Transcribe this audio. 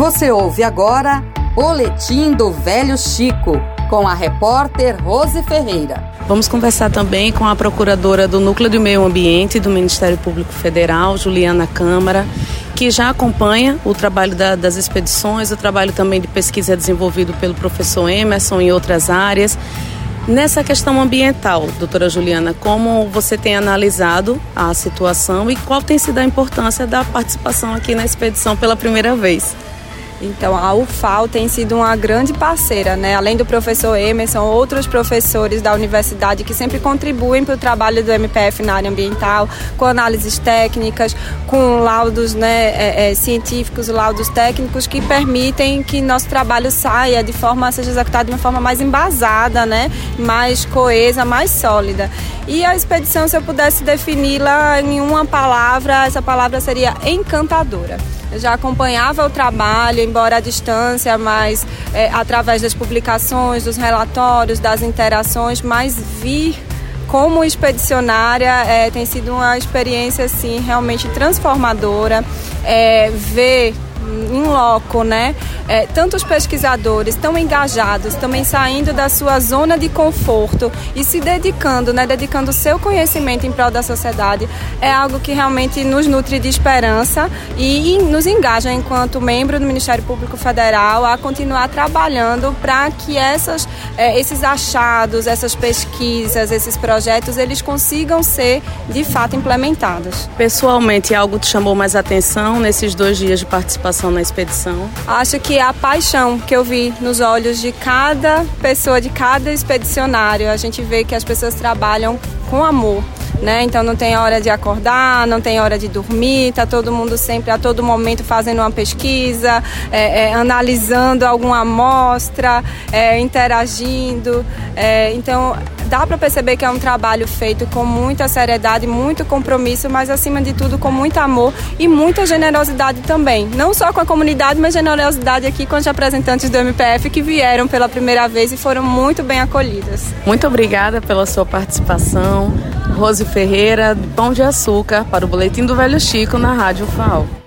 Você ouve agora Boletim do Velho Chico, com a repórter Rose Ferreira. Vamos conversar também com a procuradora do Núcleo do Meio Ambiente do Ministério Público Federal, Juliana Câmara, que já acompanha o trabalho da, das expedições, o trabalho também de pesquisa desenvolvido pelo professor Emerson em outras áreas. Nessa questão ambiental, doutora Juliana, como você tem analisado a situação e qual tem sido a importância da participação aqui na expedição pela primeira vez? Então, a UFAL tem sido uma grande parceira, né? Além do professor Emerson, outros professores da universidade que sempre contribuem para o trabalho do MPF na área ambiental, com análises técnicas, com laudos né, é, é, científicos, laudos técnicos que permitem que nosso trabalho saia de forma, seja executado de uma forma mais embasada, né? Mais coesa, mais sólida. E a expedição, se eu pudesse defini-la em uma palavra, essa palavra seria encantadora. Eu já acompanhava o trabalho, embora à distância, mas é, através das publicações, dos relatórios, das interações, mas vir como expedicionária é, tem sido uma experiência assim realmente transformadora. É, ver em loco, né? É, tantos pesquisadores tão engajados, também saindo da sua zona de conforto e se dedicando, né? Dedicando o seu conhecimento em prol da sociedade, é algo que realmente nos nutre de esperança e, e nos engaja enquanto membro do Ministério Público Federal a continuar trabalhando para que essas, é, esses achados, essas pesquisas, esses projetos, eles consigam ser de fato implementados. Pessoalmente, algo te chamou mais atenção nesses dois dias de participação? Na expedição? Acho que a paixão que eu vi nos olhos de cada pessoa, de cada expedicionário, a gente vê que as pessoas trabalham com amor. Né? Então não tem hora de acordar, não tem hora de dormir, tá todo mundo sempre a todo momento fazendo uma pesquisa, é, é, analisando alguma amostra, é, interagindo. É, então dá para perceber que é um trabalho feito com muita seriedade, muito compromisso, mas acima de tudo com muito amor e muita generosidade também. Não só com a comunidade, mas generosidade aqui com os representantes do MPF que vieram pela primeira vez e foram muito bem acolhidas. Muito obrigada pela sua participação. Rose Ferreira, Pão de Açúcar, para o Boletim do Velho Chico na Rádio FAO.